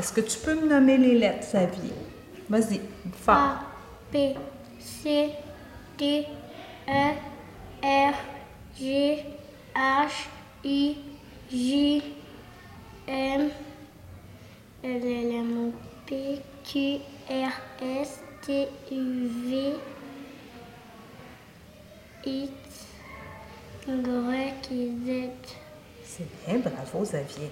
Est-ce que tu peux me nommer les lettres, Xavier? Vas-y, fort. A, B, C, D, E, R, G, H, I, J, M, L, L, M, P, Q, R, S, T, U, V, X, Y, Z. C'est bien, bravo, Xavier.